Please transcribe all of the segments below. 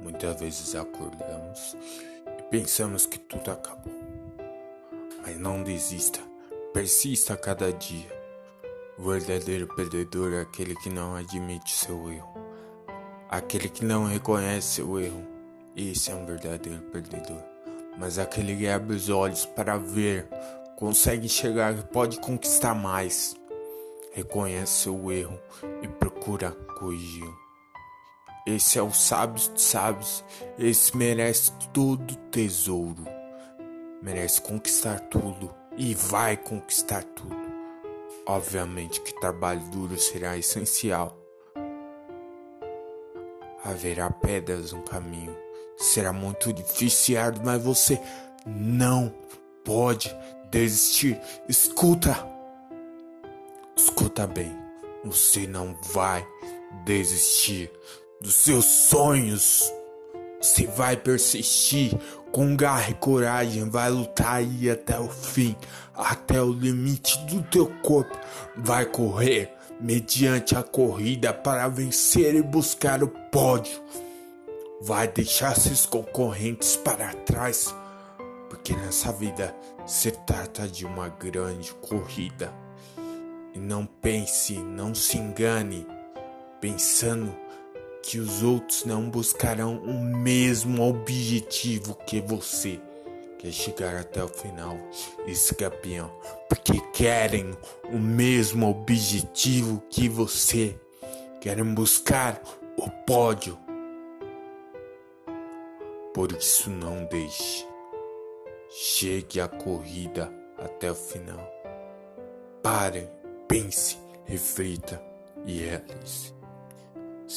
Muitas vezes acordamos e pensamos que tudo acabou. Mas não desista, persista a cada dia. O verdadeiro perdedor é aquele que não admite seu erro, aquele que não reconhece seu erro. Esse é um verdadeiro perdedor. Mas aquele que abre os olhos para ver, consegue enxergar e pode conquistar mais. Reconhece seu erro e procura corrigir. Esse é o sábio dos sábios. Esse merece todo tesouro. Merece conquistar tudo e vai conquistar tudo. Obviamente que trabalho duro será essencial. Haverá pedras no caminho. Será muito difícil mas você não pode desistir. Escuta. Escuta bem. Você não vai desistir dos seus sonhos. Você vai persistir com garra e coragem, vai lutar aí até o fim, até o limite do teu corpo. Vai correr mediante a corrida para vencer e buscar o pódio. Vai deixar seus concorrentes para trás, porque nessa vida se trata de uma grande corrida. E não pense, não se engane, pensando que os outros não buscarão o mesmo objetivo que você. Quer chegar até o final, esse campeão, porque querem o mesmo objetivo que você. Querem buscar o pódio. Por isso não deixe. Chegue a corrida até o final. Pare, pense, reflita e realize.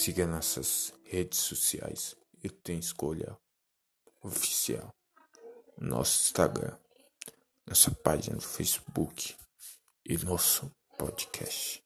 Siga nossas redes sociais e tem escolha oficial. Nosso Instagram, nossa página do Facebook e nosso podcast.